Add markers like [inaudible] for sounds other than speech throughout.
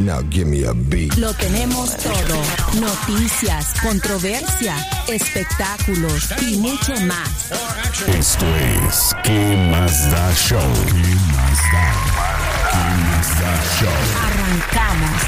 Now give me a beat. Lo tenemos todo. Noticias, controversia, espectáculos y mucho más. Esto es ¿Qué más da show? ¿Qué más da? ¿Qué más da show? Arrancamos.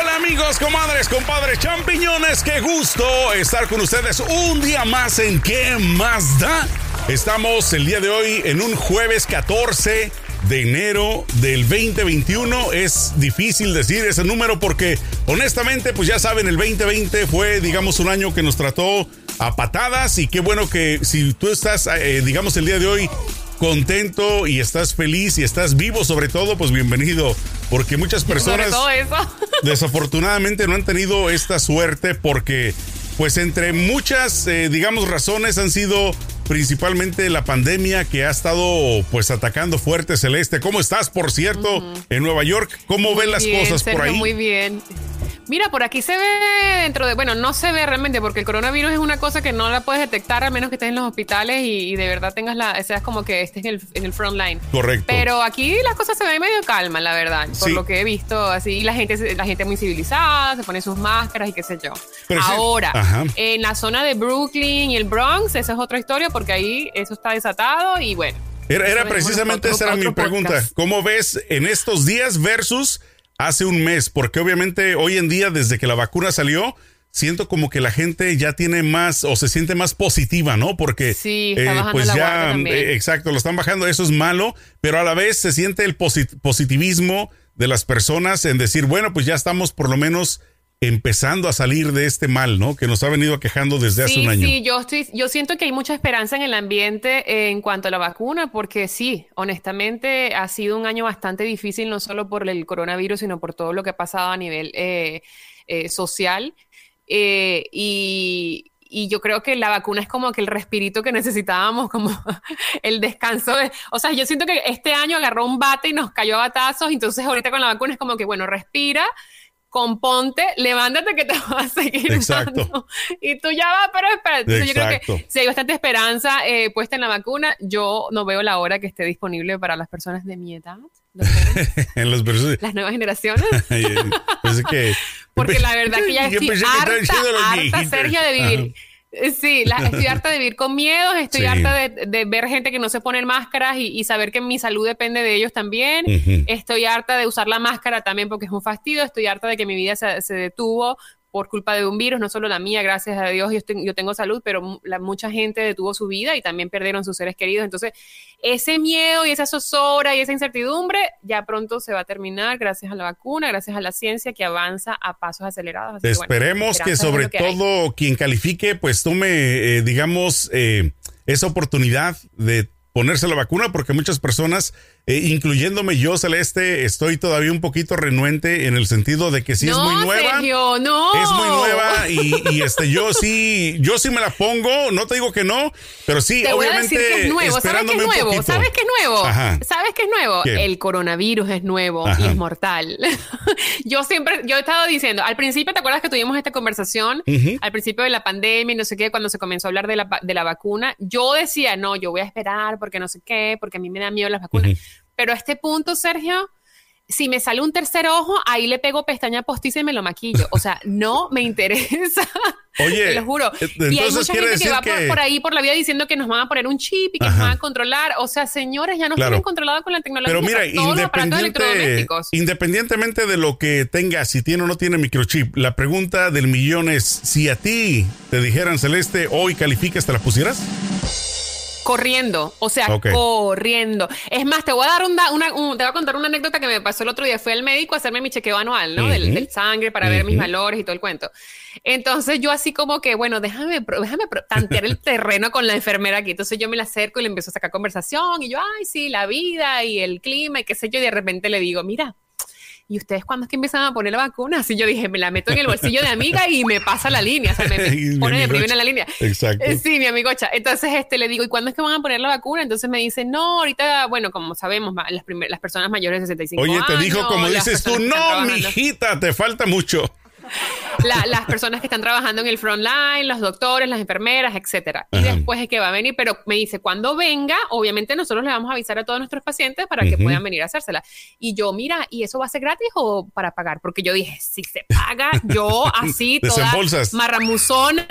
Hola amigos, comadres, compadres, champiñones, qué gusto estar con ustedes un día más en ¿Qué más da? Estamos el día de hoy en un jueves 14 de enero del 2021. Es difícil decir ese número porque honestamente, pues ya saben, el 2020 fue, digamos, un año que nos trató a patadas y qué bueno que si tú estás, eh, digamos, el día de hoy contento y estás feliz y estás vivo sobre todo, pues bienvenido. Porque muchas personas [laughs] desafortunadamente no han tenido esta suerte porque pues entre muchas, eh, digamos, razones han sido principalmente la pandemia que ha estado pues atacando fuerte Celeste. ¿Cómo estás, por cierto, en Nueva York? ¿Cómo ven las Bien, cosas por ahí? Muy bien. Mira, por aquí se ve dentro de, bueno, no se ve realmente porque el coronavirus es una cosa que no la puedes detectar a menos que estés en los hospitales y, y de verdad tengas la, seas como que estés en el, en el front line. Correcto. Pero aquí las cosas se ven medio calma, la verdad, por Sí. lo que he visto, así, y la gente, la gente muy civilizada, se pone sus máscaras y qué sé yo. Pero Ahora, en la zona de Brooklyn y el Bronx, esa es otra historia porque ahí eso está desatado y bueno. Era, precisamente esa era mi pregunta. ¿Cómo ves en estos días versus hace un mes? Porque obviamente hoy en día, desde que la vacuna salió, siento como que la gente ya tiene más o se siente más positiva, ¿no? Porque Sí, está la guardia también. eh, exacto, lo están bajando, eso es malo, pero a la vez se siente el posit- positivismo de las personas en decir, bueno, pues ya estamos por lo menos empezando a salir de este mal, ¿no? Que nos ha venido quejando desde hace sí, un año. Sí, yo estoy, yo siento que hay mucha esperanza en el ambiente en cuanto a la vacuna, porque sí, honestamente ha sido un año bastante difícil, no solo por el coronavirus, sino por todo lo que ha pasado a nivel eh, eh, social. Eh, y, y yo creo que la vacuna es como que el respirito que necesitábamos, como [laughs] el descanso. de- o sea, yo siento que este año agarró un bate y nos cayó a batazos, entonces ahorita con la vacuna es como que, bueno, respira. Componte, levántate que te [laughs] vas a seguir Exacto. dando. Y tú ya vas, pero espera. Entonces, yo creo que si hay bastante esperanza eh, puesta en la vacuna, yo no veo la hora que esté disponible para las personas de mi edad, [laughs] en los versos. las nuevas generaciones. [laughs] Ay, ay, pensé que- Porque la verdad que ya estoy harta, harta. Sergio, de vivir. Eh, Sí, la- estoy harta de vivir con miedos, estoy Sí. harta de, de ver gente que no se ponen máscaras y, y saber que mi salud depende de ellos también. Estoy harta de usar la máscara también porque es un fastidio. Estoy harta de que mi vida se, se detuvo por culpa de un virus, no solo la mía, gracias a Dios, yo, estoy- yo tengo salud, pero la, mucha gente detuvo su vida y también perdieron sus seres queridos. Entonces, ese miedo y esa zozobra y esa incertidumbre ya pronto se va a terminar gracias a la vacuna, gracias a la ciencia que avanza a pasos acelerados. Así que, bueno, Esperemos que sobre que todo quien califique, pues tome, eh, digamos, eh, esa oportunidad de ponerse la vacuna, porque muchas personas, eh, incluyéndome yo, Celeste, estoy todavía un poquito renuente en el sentido de que sí es muy nueva. Sergio, no. Es muy nueva y, y, este yo sí, yo sí me la pongo, no te digo que no, pero sí, Te voy a obviamente decir que es nuevo. ¿Sabes esperándome es nuevo? ¿Sabes qué es nuevo? Ajá. ¿Sabes qué es nuevo? ¿Qué? El coronavirus es nuevo Ajá. y es mortal. [laughs] yo siempre, yo he estado diciendo, al principio, ¿te acuerdas que tuvimos esta conversación? Al principio de la pandemia y no sé qué, cuando se comenzó a hablar de la, de la vacuna, yo decía, no, yo voy a esperar porque no sé qué, porque a mí me da miedo las vacunas. Pero a este punto, Sergio, si me sale un tercer ojo, ahí le pego pestaña postiza y me lo maquillo. O sea, no me interesa. [laughs] Oye, [laughs] Te lo juro. eh, y hay mucha gente que va por, que- por ahí por la vida diciendo que nos van a poner un chip y que Ajá. nos van a controlar. O sea, señores, ya nos Claro. tienen controlado con la tecnología. Pero mira, independiente, independientemente de lo que tenga, si tiene o no tiene microchip, la pregunta del millón es, si a ti te dijeran, Celeste, hoy calificas, ¿te la pusieras? Corriendo, o sea, corriendo. Es más, te voy a dar un da- una, un- te voy a contar una anécdota que me pasó el otro día. Fui al médico a hacerme mi chequeo anual, ¿no? del, sangre para ver mis valores y todo el cuento. Entonces yo así como que, bueno, déjame, déjame tantear el [laughs] terreno con la enfermera aquí. Entonces yo me la acerco y le empiezo a sacar conversación y yo, ay, sí, la vida y el clima y qué sé yo. Y de repente le digo, mira, ¿y ustedes cuándo es que empiezan a poner la vacuna? Así yo dije, me la meto en el bolsillo de amiga y me pasa la línea, o sea, me, me [laughs] pone de primera la línea. Exacto. Eh, sí, mi amigocha. Entonces, este, le digo, ¿y cuándo es que van a poner la vacuna? Entonces me dice, no, ahorita, bueno, como sabemos, las, las personas mayores de 65 Oye, años. te dijo, como dices tú, no, mijita, te falta mucho las personas que están trabajando en el front line, los doctores, las enfermeras, etcétera. Y después es que va a venir, pero me dice, cuando venga, obviamente nosotros le vamos a avisar a todos nuestros pacientes para que puedan venir a hacérsela. Y yo, mira, ¿y eso va a ser gratis o para pagar? Porque yo dije, si se paga, yo así, [laughs] toda marramuzona,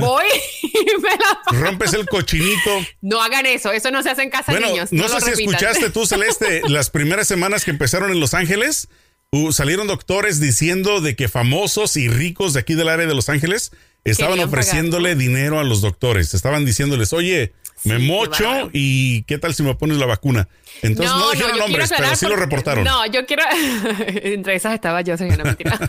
voy [laughs] y me la Rompes el cochinito. No hagan eso, eso no se hace en casa de niños. No, sé si escuchaste tú, Celeste, [laughs] las primeras semanas que empezaron en Los Ángeles Uh, salieron doctores diciendo de que famosos y ricos de aquí del área de Los Ángeles estaban ofreciéndole dinero a los doctores. Estaban diciéndoles, oye, me mocho y qué tal si me pones la vacuna. Entonces no, dijeron nombres, pero sí lo reportaron. No, yo quiero. [laughs] Entre esas estaba yo, soy una mentira. [laughs]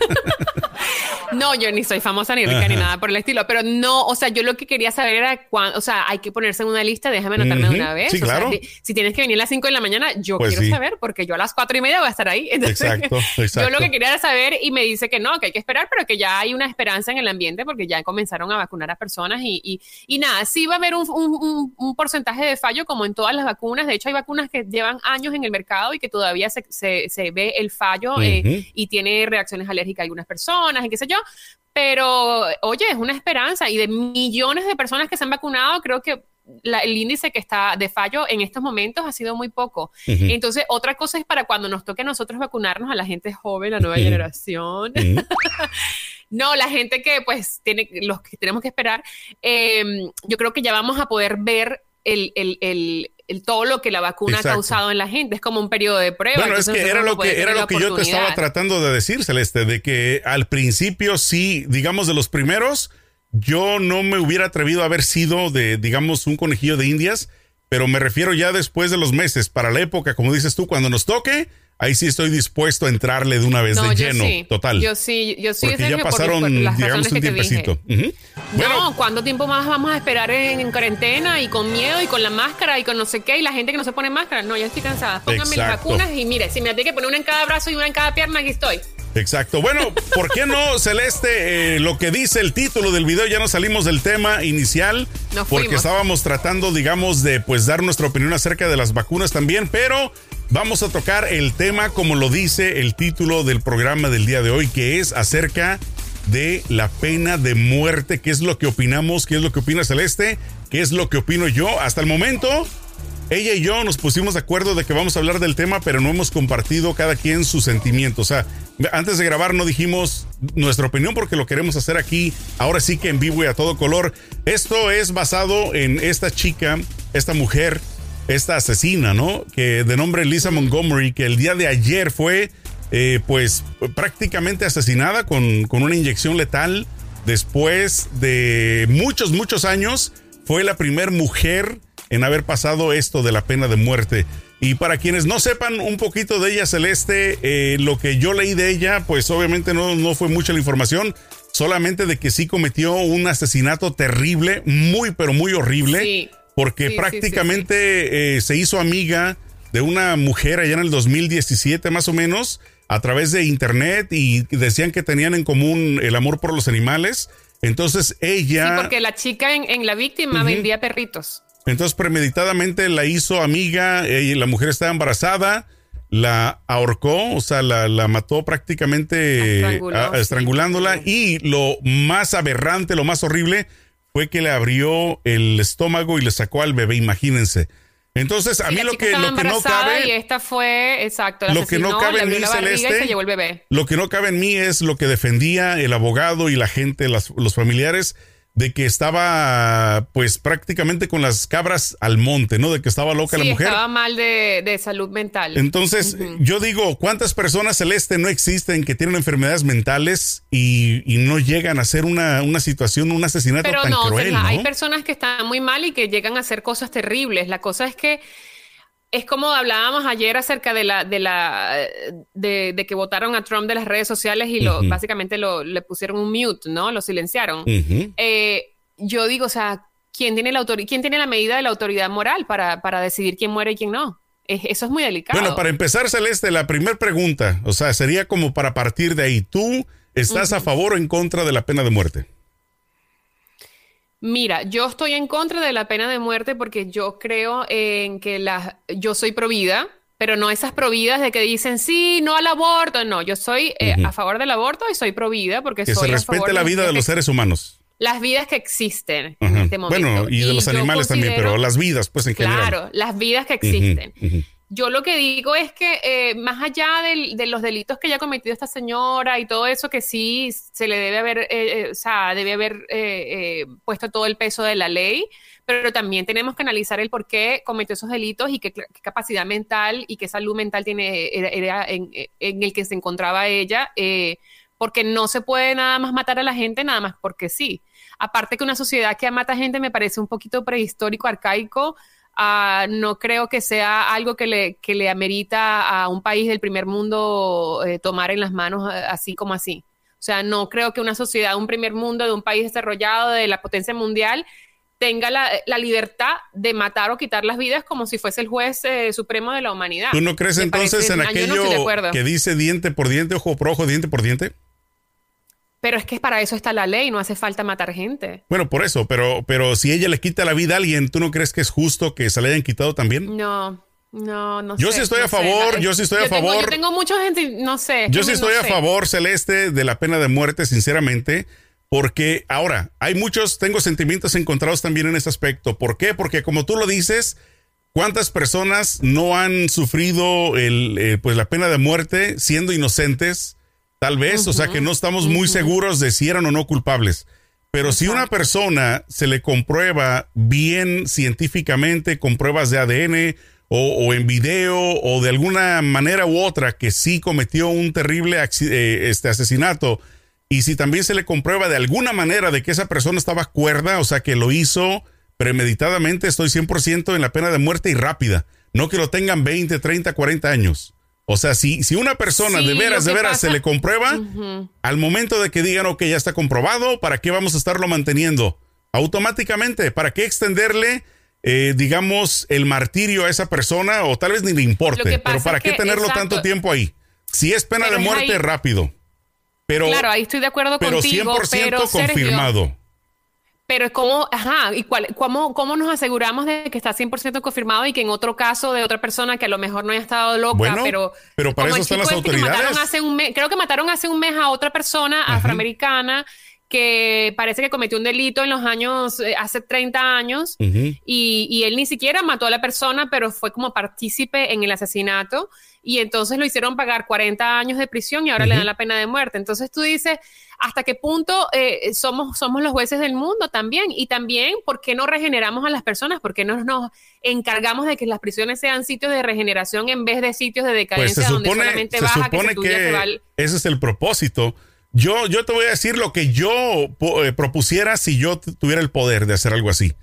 no, yo ni soy famosa ni rica ni nada por el estilo, pero no, o sea, yo lo que quería saber era cuándo, o sea, hay que ponerse en una lista, déjame anotarme de una vez. Sí, claro. si tienes que venir a las 5 de la mañana, yo pues quiero saber, porque yo a las cuatro y media voy a estar ahí. [laughs] exacto, exacto. Yo lo que quería era saber y me dice que no, que hay que esperar, pero que ya hay una esperanza en el ambiente porque ya comenzaron a vacunar a personas y, y, nada, sí va a haber un, un, un, porcentaje de fallo como en todas las vacunas. De hecho, hay vacunas que llevan años en el mercado y que todavía se, se, ve el fallo eh, y tiene reacciones alérgicas a algunas personas y qué sé yo. Pero, oye, es una esperanza y de millones de personas que se han vacunado, creo que el índice que está de fallo en estos momentos ha sido muy poco. Entonces, otra cosa es para cuando nos toque a nosotros vacunarnos a la gente joven, la nueva generación. [laughs] no, la gente que pues tiene, los que tenemos que esperar, em, yo creo que ya vamos a poder ver el, el, el, todo lo que la vacuna ha causado en la gente. Es como un periodo de prueba. Bueno, es que era lo que, era lo que yo te estaba tratando de decir, Celeste, de que al principio sí, digamos de los primeros, yo no me hubiera atrevido a haber sido de, digamos, un conejillo de indias, pero me refiero ya después de los meses, para la época, como dices tú, cuando nos toque, ahí sí estoy dispuesto a entrarle de una vez de lleno, total. Yo sí, yo sí. Porque ya pasaron, digamos, un tiempecito. No, ¿cuánto tiempo más vamos a esperar en, cuarentena y con miedo y con la máscara y con no sé qué y la gente que no se pone máscara? No, ya estoy cansada. Pónganme las vacunas y mire, si me tiene que poner una en cada brazo y una en cada pierna, aquí estoy. Exacto. Bueno, ¿por qué no, [laughs] Celeste? Eh, lo que dice el título del video, ya no salimos del tema inicial, porque estábamos tratando, digamos, de pues dar nuestra opinión acerca de las vacunas también, pero vamos a tocar el tema como lo dice el título del programa del día de hoy, que es acerca de la pena de muerte. ¿Qué es lo que opinamos? ¿Qué es lo que opina Celeste? ¿Qué es lo que opino yo? Hasta el momento, ella y yo nos pusimos de acuerdo de que vamos a hablar del tema, pero no hemos compartido cada quien sus sentimientos. O sea, antes de grabar no dijimos nuestra opinión porque lo queremos hacer aquí, ahora sí que en vivo y a todo color. Esto es basado en esta chica, esta mujer, esta asesina, ¿no? Que de nombre Lisa Montgomery, que el día de ayer fue, eh, pues, prácticamente asesinada con, con una inyección letal. Después de muchos, muchos años, fue la primera mujer en haber pasado esto de la pena de muerte. Y para quienes no sepan un poquito de ella, Celeste, eh, lo que yo leí de ella, pues obviamente no, no fue mucha la información, solamente de que sí cometió un asesinato terrible, muy, pero muy horrible, porque prácticamente eh, se hizo amiga de una mujer allá en el 2017 más o menos, a través de internet y decían que tenían en común el amor por los animales. Entonces ella... Sí, porque la chica en, la víctima vendía perritos. Entonces premeditadamente la hizo amiga, y la mujer estaba embarazada, la ahorcó, o sea, la, mató prácticamente estrangulándola y lo más aberrante, lo más horrible fue que le abrió el estómago y le sacó al bebé, imagínense. Entonces, a mí lo que, lo que no cabe. Y esta fue, exacto, lo que no cabe en mí, Celeste. Lo que no cabe en mí es lo que defendía el abogado y la gente, los familiares de que estaba pues prácticamente con las cabras al monte, ¿no? De que estaba loca la mujer. Estaba mal de, salud mental. Entonces, yo digo, ¿cuántas personas celeste no existen que tienen enfermedades mentales y, no llegan a hacer una, una situación, un asesinato tan no, cruel? ¿no? Hay personas que están muy mal y que llegan a hacer cosas terribles. La cosa es que es como hablábamos ayer acerca de la de la de, que votaron a Trump de las redes sociales y lo básicamente lo le pusieron un mute, ¿no? Lo silenciaron. Eh, yo digo, o sea, ¿quién tiene la quién tiene la medida de la autoridad moral para, para decidir quién muere y quién no? eso es muy delicado. Bueno, para empezar, Celeste, la primera pregunta, o sea, sería como para partir de ahí. ¿Tú estás a favor o en contra de la pena de muerte? Mira, yo estoy en contra de la pena de muerte porque yo creo en que la, yo soy provida, pero no esas providas de que dicen sí, no al aborto. No, yo soy eh, a favor del aborto y soy provida porque que soy se respete la vida de los seres humanos. Las vidas que existen en este momento. Bueno, y de los animales también, pero las vidas, pues en general. Claro, las vidas que existen. Yo lo que digo es que eh, más allá de los delitos que haya cometido esta señora y todo eso, que sí se le debe haber, eh, eh, o sea, debe haber puesto todo el peso de la ley, pero también tenemos que analizar el por qué cometió esos delitos y qué, capacidad mental y qué salud mental tiene era, en, el que se encontraba ella, porque no se puede nada más matar a la gente nada más porque sí. Aparte que una sociedad que mata gente me parece un poquito prehistórico, arcaico, Ah, no creo que sea algo que le, que le amerita a un país del primer mundo eh, tomar en las manos eh, así como así. O sea, no creo que una sociedad, un primer mundo de un país desarrollado, de la potencia mundial, tenga la, libertad de matar o quitar las vidas como si fuese el juez eh, supremo de la humanidad. ¿Tú no crees entonces en aquello que dice diente por diente, ojo por ojo, diente por diente? Pero es que para eso está la ley, no hace falta matar gente. Bueno, por eso, pero, pero si ella le quita la vida a alguien, ¿tú no crees que es justo que se le hayan quitado también? No, no, no yo sí estoy a favor, yo sí estoy a favor. yo tengo mucha gente, no sé. Yo sí estoy a favor, Celeste, de la pena de muerte, sinceramente, porque ahora hay muchos, tengo sentimientos encontrados también en ese aspecto. ¿Por qué? Porque como tú lo dices, ¿cuántas personas no han sufrido el, eh, pues la pena de muerte siendo inocentes? Tal vez, o sea que no estamos muy seguros de si eran o no culpables. Pero si una persona se le comprueba bien científicamente con pruebas de ADN o, en video o de alguna manera u otra que sí cometió un terrible eh, este asesinato y si también se le comprueba de alguna manera de que esa persona estaba cuerda, o sea que lo hizo premeditadamente, estoy 100% en la pena de muerte y rápida. No que lo tengan 20, 30, 40 años. O sea, si, si una persona de veras, de veras se le comprueba, al momento de que digan, ok, ya está comprobado, ¿para qué vamos a estarlo manteniendo? Automáticamente, ¿para qué extenderle, eh, digamos, el martirio a esa persona? O tal vez ni le importe, pero ¿para qué tenerlo tanto tiempo ahí? Si es pena de muerte, rápido. Pero, claro, ahí estoy de acuerdo pero contigo, 100% pero confirmado. Pero cómo, ajá, y cuál, cómo, cómo nos aseguramos de que está 100% confirmado y que en otro caso de otra persona que a lo mejor no haya estado loca, pero... Pero para eso están las este autoridades. hace un creo que mataron hace un mes a otra persona afroamericana que parece que cometió un delito en los años, eh, hace 30 años, y, y, él ni siquiera mató a la persona, pero fue como partícipe en el asesinato, y entonces lo hicieron pagar 40 años de prisión y ahora le dan la pena de muerte. Entonces tú dices, ¿hasta qué punto eh, somos, somos los jueces del mundo también? Y también, ¿por qué no regeneramos a las personas? ¿Por qué no nos encargamos de que las prisiones sean sitios de regeneración en vez de sitios de pues decadencia donde solamente se supone que, ese es el propósito yo, yo te voy a decir lo que yo eh, propusiera si yo tuviera el poder de hacer algo así.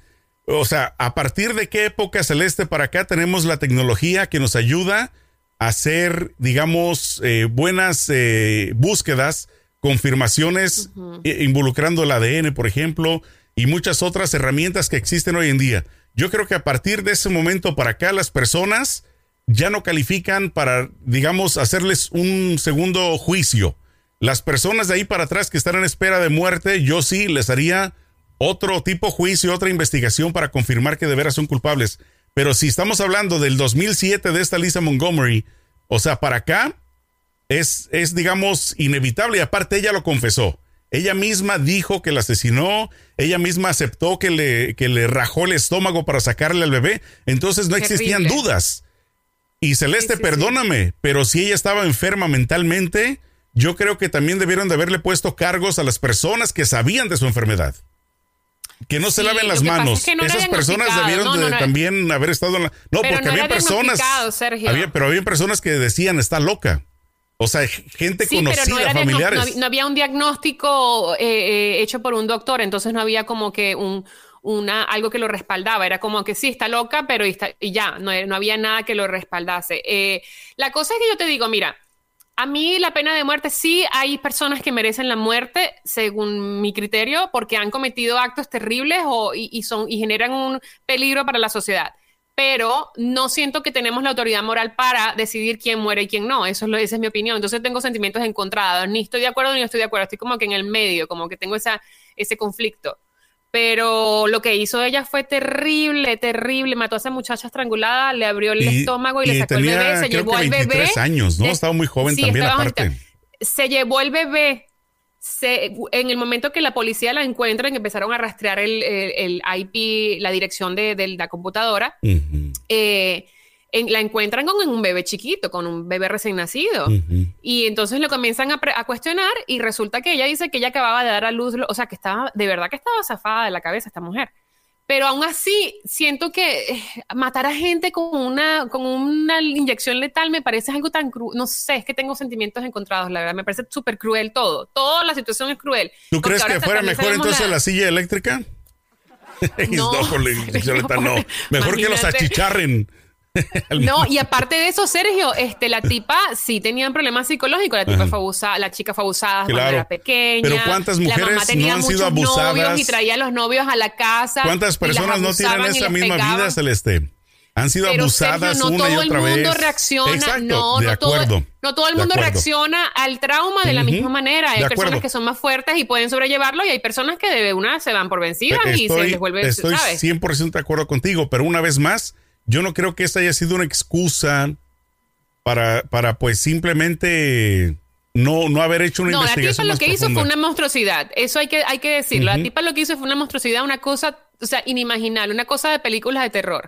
O sea, a partir de qué época celeste para acá tenemos la tecnología que nos ayuda hacer, digamos, eh, buenas eh, búsquedas, confirmaciones involucrando el ADN, por ejemplo, y muchas otras herramientas que existen hoy en día. Yo creo que a partir de ese momento para acá las personas ya no califican para, digamos, hacerles un segundo juicio las personas de ahí para atrás que están en espera de muerte, yo sí les haría otro tipo juicio, otra investigación para confirmar que de veras son culpables. Pero si estamos hablando del 2007 de esta Lisa Montgomery, o sea, para acá es, es digamos, inevitable y aparte ella lo confesó. Ella misma dijo que la asesinó, ella misma aceptó que le, que le rajó el estómago para sacarle al bebé, entonces no existían dudas. Y Celeste, perdóname, pero si ella estaba enferma mentalmente, yo creo que también debieron de haberle puesto cargos a las personas que sabían de su enfermedad. Que no se laven las manos. Esas personas debieron de también haber estado en la... No, porque había personas... Había, pero había personas que decían, está loca. O sea, gente conocida, familiares. No, había un diagnóstico eh, eh, hecho por un doctor, entonces no había como que un, una, algo que lo respaldaba. Era como que sí, está loca, pero y, ya, no, no, había nada que lo respaldase. Eh, la cosa es que yo te digo, mira, a mí la pena de muerte sí hay personas que merecen la muerte según mi criterio porque han cometido actos terribles o, y, son, y generan un peligro para la sociedad. pero no siento que tenemos la autoridad moral para decidir quién muere y quién no. Eso es lo, esa es mi opinión. Entonces tengo sentimientos encontrados. Ni estoy de acuerdo ni no estoy de acuerdo. Estoy como que en el medio, como que tengo esa, ese conflicto. Pero lo que hizo ella fue terrible, terrible. Mató a esa muchacha estrangulada, le abrió el estómago y, le sacó el bebé, se llevó al bebé. años, ¿no? Estaba muy joven también, aparte. Se llevó el bebé se, en el momento que la policía la encuentra, empezaron a rastrear el, el, IP, la dirección de, de la computadora, eh, la encuentran con un bebé chiquito, con un bebé recién nacido. Y entonces lo comienzan a, a, cuestionar y resulta que ella dice que ella acababa de dar a luz, o sea, que estaba, de verdad que estaba zafada de la cabeza esta mujer. Pero aún así, siento que eh, matar a gente con una, con una inyección letal me parece algo tan cruel. No sé, es que tengo sentimientos encontrados, la verdad. Me parece súper cruel todo. Toda la situación es cruel. ¿Tú crees que fuera mejor entonces la... silla eléctrica? [laughs] No, con la [laughs] inyección letal, no. Mejor que los achicharren. [laughs] no, y aparte de eso, Sergio, este, la tipa sí tenía problemas psicológicos. La tipa fue abusada, la chica fue abusada cuando era pequeña. Pero ¿cuántas mujeres no han sido abusadas? y traía a los novios a la casa. ¿Cuántas personas no tienen esa misma vida, Celeste? Han sido abusadas no una y otra vez. Mundo reacciona, no, no Todo, no todo el mundo reacciona al trauma de la misma manera. Hay personas que son más fuertes y pueden sobrellevarlo y hay personas que de una se van por vencidas y se les vuelve, Estoy 100% de acuerdo contigo, pero una vez más, yo no creo que esta haya sido una excusa para, para pues simplemente no, no haber hecho una no, investigación. No, la tipa lo que hizo fue una monstruosidad. Eso hay que, hay que decirlo. La tipa lo que hizo fue una monstruosidad, una cosa, o sea, inimaginable, una cosa de películas de terror.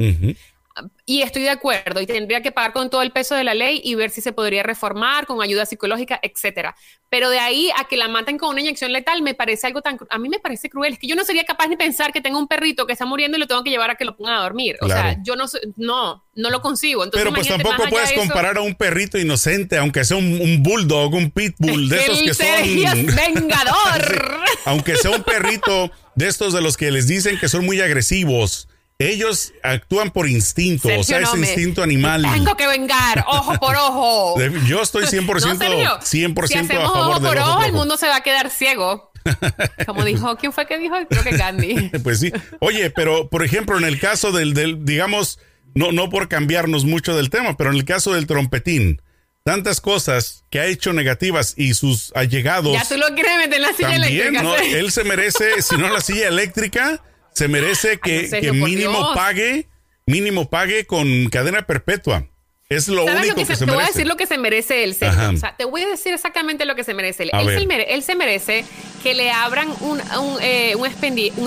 Y estoy de acuerdo, y tendría que pagar con todo el peso de la ley y ver si se podría reformar con ayuda psicológica, etcétera. Pero de ahí a que la maten con una inyección letal me parece algo tan a mí me parece cruel, es que yo no sería capaz de pensar que tengo un perrito que está muriendo y lo tengo que llevar a que lo ponga a dormir. O sea, yo no no no lo consigo. Entonces, Pero pues tampoco puedes comparar a un perrito inocente, aunque sea un, bulldog, un pitbull de [laughs] esos que son [laughs] [laughs] vengador. aunque sea un perrito de estos de los que les dicen que son muy agresivos ellos actúan por instinto, o sea, ese instinto animal. Tengo que vengar, ojo por ojo. [laughs] Yo estoy 100%, [laughs] no, 100 si a favor ojo por ojo, el mundo se va a quedar ciego. [laughs] Como dijo, ¿quién fue que dijo? Creo que Gandhi. pues sí. Oye, pero por ejemplo, en el caso del, del, digamos, no, no por cambiarnos mucho del tema, pero en el caso del trompetín, tantas cosas que ha hecho negativas y sus allegados. Ya tú lo quieres meter en la silla eléctrica. ¿no? Él se merece, si no la silla eléctrica, se merece que, que mínimo pague, mínimo pague con cadena perpetua. Es lo único que, se, se, Te voy a decir lo que se merece él, O sea, te voy a decir exactamente lo que se merece. Él. Él se, merece que le abran un, un, eh, un,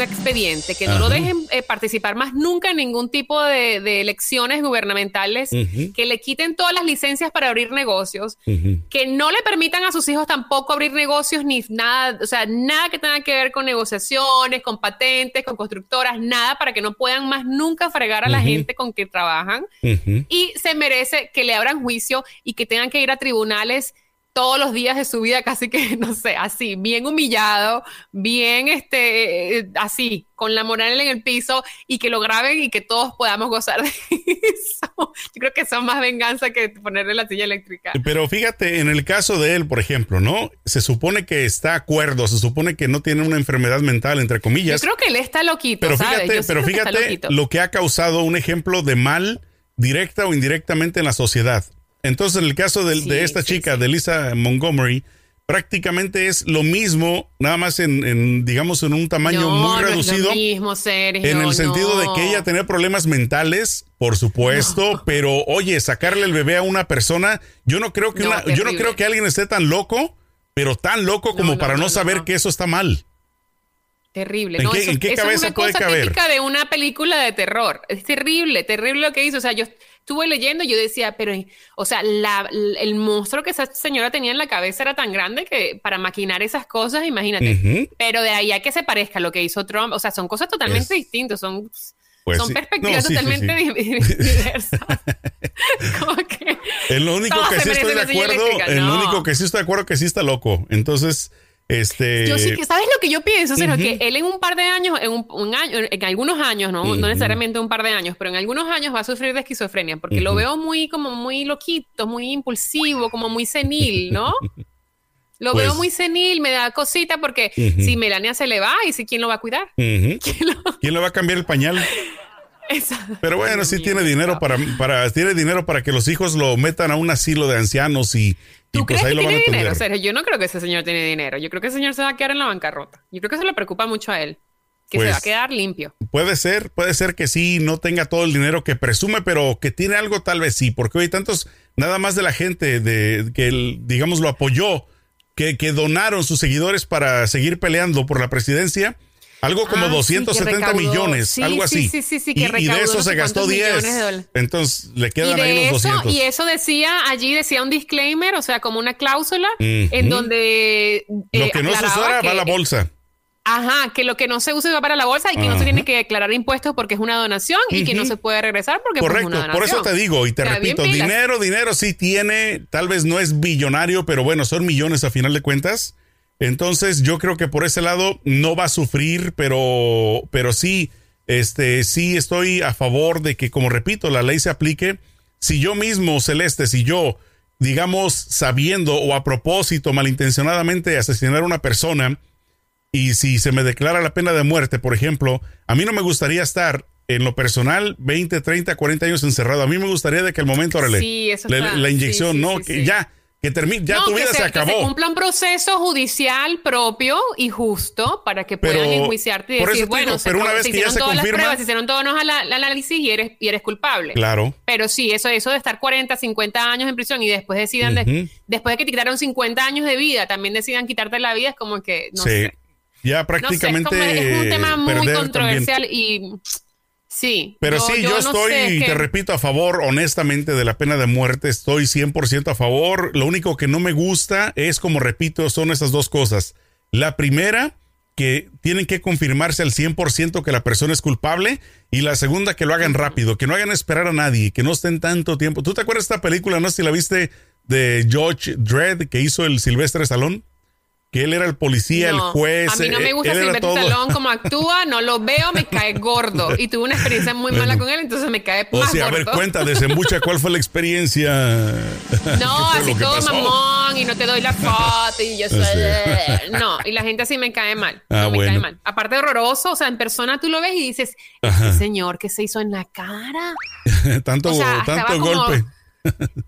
expediente, que no lo dejen eh, participar más nunca en ningún tipo de, de elecciones gubernamentales, que le quiten todas las licencias para abrir negocios, que no le permitan a sus hijos tampoco abrir negocios ni nada, o sea, nada que tenga que ver con negociaciones, con patentes, con constructoras, nada para que no puedan más nunca fregar a la gente con que trabajan. Y se merece que le abran juicio y que tengan que ir a tribunales todos los días de su vida, casi que, [laughs] no sé, así, bien humillado, bien, este, eh, así, con la moral en el piso y que lo graben y que todos podamos gozar de [laughs] eso. Yo creo que son más venganza que ponerle la silla eléctrica. Pero fíjate, en el caso de él, por ejemplo, ¿no? Se supone que está acuerdo, se supone que no tiene una enfermedad mental, entre comillas. Yo creo que él está loquito, pero fíjate, pero fíjate lo que ha causado un ejemplo de mal directa o indirectamente en la sociedad. Entonces, en el caso de, esta chica, de Lisa Montgomery, prácticamente es lo mismo, nada más en, digamos, en un tamaño muy reducido. en el sentido de que ella tenía problemas mentales, por supuesto, [laughs] pero oye, sacarle el bebé a una persona, yo no creo que una, yo no creo que alguien esté tan loco, pero tan loco como para no, saber que eso está mal. Terrible. ¿En, qué, ¿en cabeza es una cosa típica de una película de terror. Es terrible, terrible lo que hizo. O sea, yo estuve leyendo y yo decía, pero, o sea, la, el monstruo que esa señora tenía en la cabeza era tan grande que para maquinar esas cosas, imagínate. Pero de ahí a que se parezca lo que hizo Trump, o sea, son cosas totalmente distintas, son... Pues son perspectivas totalmente diversas. que en lo único que sí estoy de acuerdo, en lo único que sí estoy de acuerdo que sí está loco. Entonces, este... Yo sí, ¿sabes lo que yo pienso? que él en un par de años, en un, año, en algunos años, ¿no? no necesariamente un par de años, pero en algunos años va a sufrir de esquizofrenia, porque lo veo muy, como muy loquito, muy impulsivo, como muy senil, ¿no? [laughs] Lo veo pues muy senil, me da cosita porque si Melania se le va y si quién lo va a cuidar. [laughs] ¿Quién, lo... va a cambiar el pañal? Pero bueno, sí tiene dinero para, para, tiene dinero para que los hijos lo metan a un asilo de ancianos y, y ¿Tú pues crees ahí que lo van a dinero. Sergio? Yo no creo que ese señor tiene dinero. Yo creo que ese señor se va a quedar en la bancarrota. Yo creo que eso le preocupa mucho a él. Que se Pues- va a quedar limpio. Puede ser, puede ser que sí, no tenga todo el dinero que presume, pero que tiene algo tal vez sí, porque hay tantos, nada más de la gente de que, el- digamos, lo apoyó, que, que donaron sus seguidores para seguir peleando por la presidencia. Algo como Ah, sí, 270 que recaudó. millones, Sí, algo sí, así. sí, sí, sí, y, que y de recaudó eso no se gastó cuántos 10. millones de dólares. Entonces le Y quedan ahí de los eso, 200. y eso decía, allí decía un disclaimer, o sea, como una cláusula, en donde Lo eh, que no se usara que- va a la bolsa. Ajá, que lo que no se usa va para la bolsa y que no se tiene que declarar impuestos porque es una donación y que no se puede regresar porque pues, es una donación. por eso te digo y te O sea, bien repito, dinero, dinero sí tiene, tal vez no es billonario, pero bueno, son millones a final de cuentas. Entonces yo creo que por ese lado no va a sufrir, pero, pero sí, este, sí estoy a favor de que, como repito, la ley se aplique. Si yo mismo, Celeste, si yo, digamos, sabiendo o a propósito, malintencionadamente asesinar a una persona, y si se me declara la pena de muerte, por ejemplo, a mí no me gustaría estar en lo personal 20, 30, 40 años encerrado. A mí me gustaría de que el momento, órale, Sí, eso la, la inyección, sí, sí, no, que ya, que termine, ya No, tu que vida se, que acabó. se cumpla un proceso judicial propio y justo para que puedan enjuiciarte y por decir, digo, bueno, se, pero una se vez que ya hicieron se todas confirma- las pruebas, se hicieron todos los análisis y eres, y eres culpable. Claro. Pero sí, eso, eso de estar 40, 50 años en prisión y después decidan, de- después de que te quitaron 50 años de vida, también decidan quitarte la vida, es como que, no sí. sé. Ya No sé, prácticamente. es, como- es un tema muy controversial y sí. Pero sí, yo, estoy, sé, te que- repito, a favor, honestamente, de la pena de muerte. Estoy 100% a favor. Lo único que no me gusta es, como repito, son esas dos cosas. La primera, que tienen que confirmarse al 100% que la persona es culpable. Y la segunda, que lo hagan rápido, que no hagan esperar a nadie, que no estén tanto tiempo. ¿Tú te acuerdas de esta película? No sé si la viste de George Dredd que hizo el Silvestre Salón. Que él era el policía, No, el juez. A mí no eh, me gusta él era Silvestre. Stallone como actúa, no lo veo, me cae gordo. Y tuve una experiencia muy mala con él, entonces me cae O más sea, a ver, cuenta, desembucha, ¿cuál fue la experiencia? [laughs] ¿Qué No, así todo pasó? mamón y no te doy la foto y yo soy... Sí. No, y la gente así me cae mal. Ah, no, me bueno. cae mal. Aparte horroroso, o sea, en persona tú lo ves y dices, este señor, ¿qué se hizo en la cara? [laughs] tanto O sea, tanto estaba como- golpe.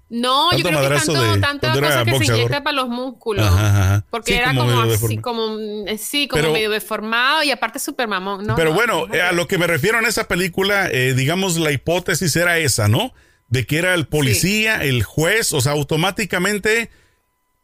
No, yo creo que tanto, de- tanta cosa que se inyecta para los músculos. Ajá, ajá. Porque Sí, era como así, como, eh, sí, como Pero- medio deformado y aparte súper mamón. No, Pero no, bueno, no, a lo que me refiero en esa película, eh, digamos, la hipótesis era esa, ¿no? De que era el policía, el juez, o sea, automáticamente,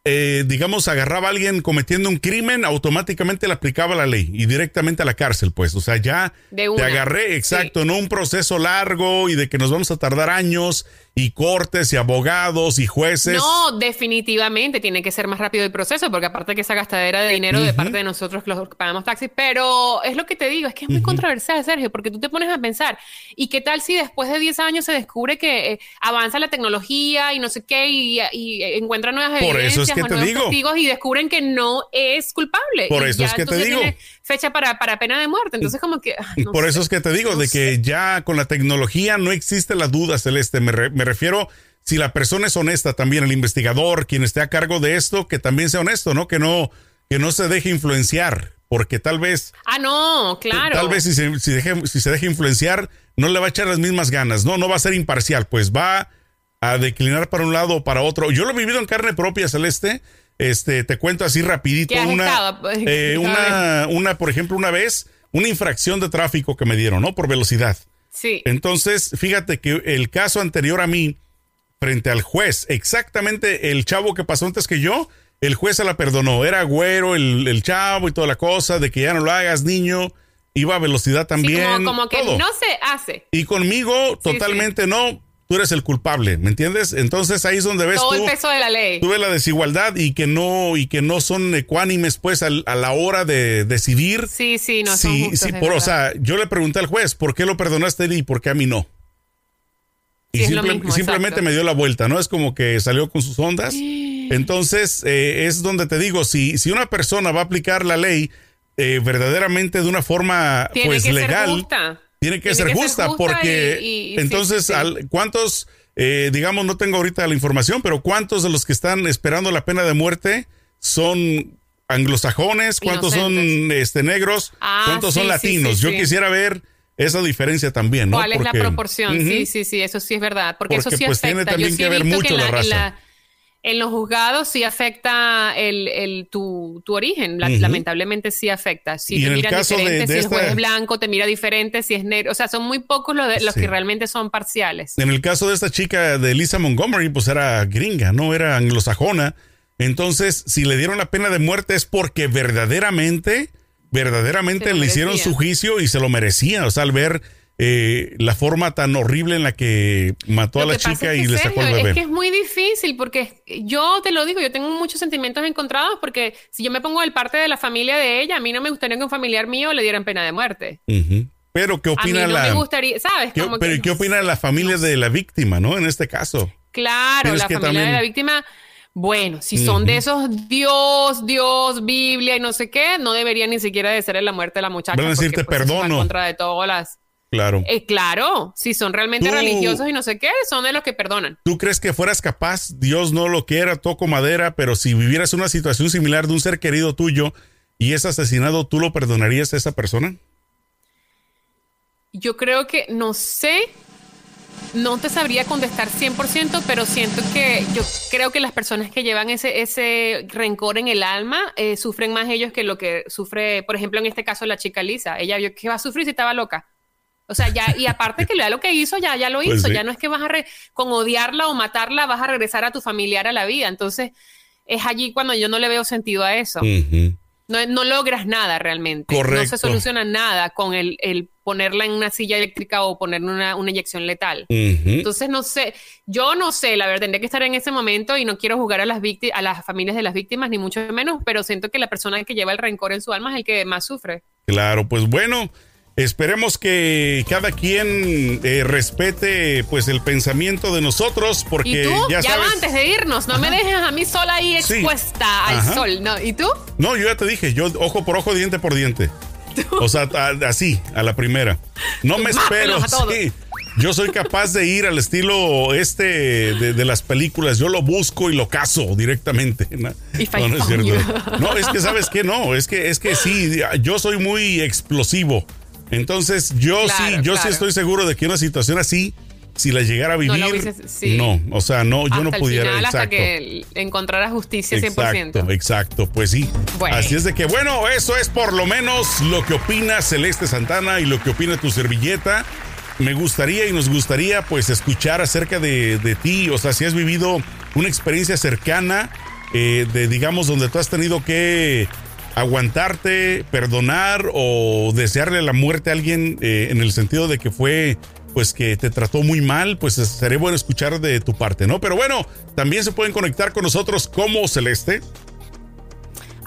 eh, digamos, agarraba a alguien cometiendo un crimen, automáticamente le aplicaba la ley y directamente a la cárcel, pues. O sea, ya De te agarré, exacto, no un proceso largo y de que nos vamos a tardar años y cortes y abogados y jueces. No, definitivamente tiene que ser más rápido el proceso, porque aparte que esa gastadera de dinero de parte de nosotros los que pagamos taxis, pero es lo que te digo, es que es muy controversial, Sergio, porque tú te pones a pensar, ¿y qué tal si después de 10 años se descubre que eh, avanza la tecnología y no sé qué, y, y encuentran nuevas Por eso es evidencias que o te nuevos digo. testigos y descubren que no es culpable? Por eso es que te digo. Fecha para, para pena de muerte, entonces como que... no Por sé. eso es que te digo, No de sé. que ya con la tecnología no existe la duda, Celeste. Me, re- me refiero, si la persona es honesta también, el investigador, quien esté a cargo de esto, que también sea honesto, ¿no? Que no, que no se deje influenciar, porque tal vez, Ah, no, claro. tal vez si se, si, deje- si se deja influenciar, no le va a echar las mismas ganas, no, no va a ser imparcial, pues va a declinar para un lado o para otro. Yo lo he vivido en carne propia, Celeste. Este, te cuento así rapidito ¿Qué has una? Pues, eh, una, una, por ejemplo, una vez, una infracción de tráfico que me dieron, ¿no? Por velocidad. Sí. Entonces, fíjate que el caso anterior a mí, frente al juez, exactamente el chavo que pasó antes que yo, el juez se la perdonó. Era güero el, el chavo y toda la cosa, de que ya no lo hagas, niño. Iba a velocidad Sí, también. como, como que todo. no se hace. Y conmigo, Sí, totalmente no. Tú eres el culpable, ¿me entiendes? Entonces ahí es donde ves Todo tú, el peso de la ley. tú ves la desigualdad y que no y que no son ecuánimes pues a la hora de decidir. Sí, sí, no son sí, justos, sí, por, o sea, yo le pregunté al juez, ¿por qué lo perdonaste y por qué a mí no? Y Sí, es lo simple- mismo, simplemente exacto. me dio la vuelta, ¿no? Es como que salió con sus ondas. [gasps] Entonces, eh, es donde te digo, si, si una persona va a aplicar la ley eh, verdaderamente de una forma Tiene pues que legal, ser justa. Tiene que ser justa, porque y- y- entonces, sí, sí. al- ¿cuántos, eh, digamos, no tengo ahorita la información, pero cuántos de los que están esperando la pena de muerte son anglosajones, cuántos son Inocentes. este negros, Ah, cuántos son sí, sí, latinos? Yo quisiera ver esa diferencia también, ¿no? ¿Cuál es la Porque- proporción? Ujú. Sí, sí, sí, eso sí es verdad. Porque, eso Porque, sí pues, afecta. tiene también Yo que ver mucho en la en raza. En los juzgados sí afecta el, el- tu, tu origen. La-. Lamentablemente sí afecta. Si Y te miran de- diferente, de si el juez es blanco, te mira diferente, si es negro. O sea, son muy pocos los, de- los Sí. que realmente son parciales. En el caso de esta chica de Lisa Montgomery, pues era gringa, no era anglosajona. Entonces, si le dieron la pena de muerte es porque verdaderamente, verdaderamente le hicieron su juicio y se lo merecía. O sea, al ver eh, la forma tan horrible en la que mató a la chica es y le sacó el bebé. Es que es muy difícil porque yo te lo digo, yo tengo muchos sentimientos encontrados porque si yo me pongo del parte de la familia de ella, a mí no me gustaría que un familiar mío le dieran pena de muerte. Pero, ¿qué A mí opina no la... me gustaría, ¿sabes? ¿qué- Como pero, que- ¿qué opina la familia de la víctima, no? En este caso. Claro, la familia también- de la víctima. Bueno, si son de esos Dios, Dios, Biblia y no sé qué, no debería ni siquiera de ser en la muerte de la muchacha. Van a decir, porque, "Te pues, eso va perdono". En contra de todas las. Claro. Eh, claro, si son realmente Tú- religiosos y no sé qué, son de los que perdonan. ¿Tú crees que fueras capaz? Dios no lo quiera, toco madera, pero si vivieras una situación similar de un ser querido tuyo y es asesinado, ¿tú lo perdonarías a esa persona? Yo creo que, no sé, no te sabría contestar 100%, pero siento que yo creo que las personas que llevan ese, ese rencor en el alma eh, sufren más ellos que lo que sufre, por ejemplo, en este caso la chica Lisa. Ella vio que va a sufrir si estaba loca. O sea, ya, y aparte que ya lo que hizo, ya, ya lo Pues hizo. sí. Ya no es que vas a, re- con odiarla o matarla, vas a regresar a tu familiar a la vida. Entonces, es allí cuando yo no le veo sentido a eso. No, no logras nada realmente. No Correcto. se soluciona nada con el, el ponerla en una silla eléctrica o ponerle una, una inyección letal. Entonces, no sé, yo no sé, la verdad, tendría que estar en ese momento y no quiero jugar a las, vícti- a las familias de las víctimas, ni mucho menos, pero siento que la persona que lleva el rencor en su alma es el que más sufre. Claro, pues bueno, esperemos que cada quien eh, respete pues el pensamiento de nosotros porque ¿Y tú? ya sabes. antes de irnos, no me dejes a mí sola ahí Sí. expuesta al Ajá. sol, ¿no? ¿Y tú? No, yo ya te dije, yo ojo por ojo, diente por diente. O sea, a- así, a la primera. No me espero. Sí. Yo soy capaz de ir al estilo este de, de las películas. Yo lo busco y lo caso directamente. No, no, no es cierto. No, es que sabes que no, es que es que sí, yo soy muy explosivo. Entonces, yo Claro, sí, yo sí estoy seguro de que una situación así, si la llegara a No vivir, sí. no, o sea, no, yo hasta no el pudiera. final, hasta exacto. que encontrara justicia 100%. Exacto, exacto, pues sí. Bueno. Así es de que, bueno, eso es por lo menos lo que opina Celeste Santana y lo que opina tu servilleta. Me gustaría y nos gustaría pues escuchar acerca de, de ti, o sea, si has vivido una experiencia cercana, eh, de digamos, donde tú has tenido que aguantarte, perdonar o desearle la muerte a alguien eh, en el sentido de que fue pues que te trató muy mal, pues sería bueno escuchar de tu parte, ¿no? Pero bueno, también se pueden conectar con nosotros como Celeste.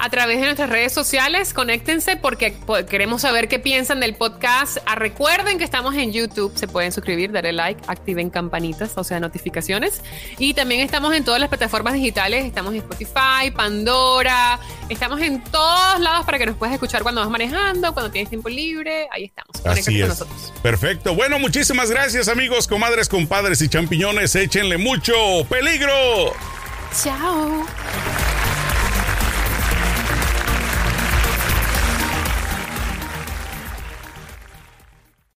A través de nuestras redes sociales, conéctense porque po- queremos saber qué piensan del podcast. Ah, recuerden que estamos en YouTube, se pueden suscribir, darle like, activen campanitas, o sea, notificaciones. Y también estamos en todas las plataformas digitales, estamos en Spotify, Pandora, estamos en todos lados para que nos puedas escuchar cuando vas manejando, cuando tienes tiempo libre, ahí estamos. Conéctate Así con es. nosotros. Perfecto. Bueno, muchísimas gracias amigos, comadres, compadres y champiñones. Échenle mucho peligro. Chao.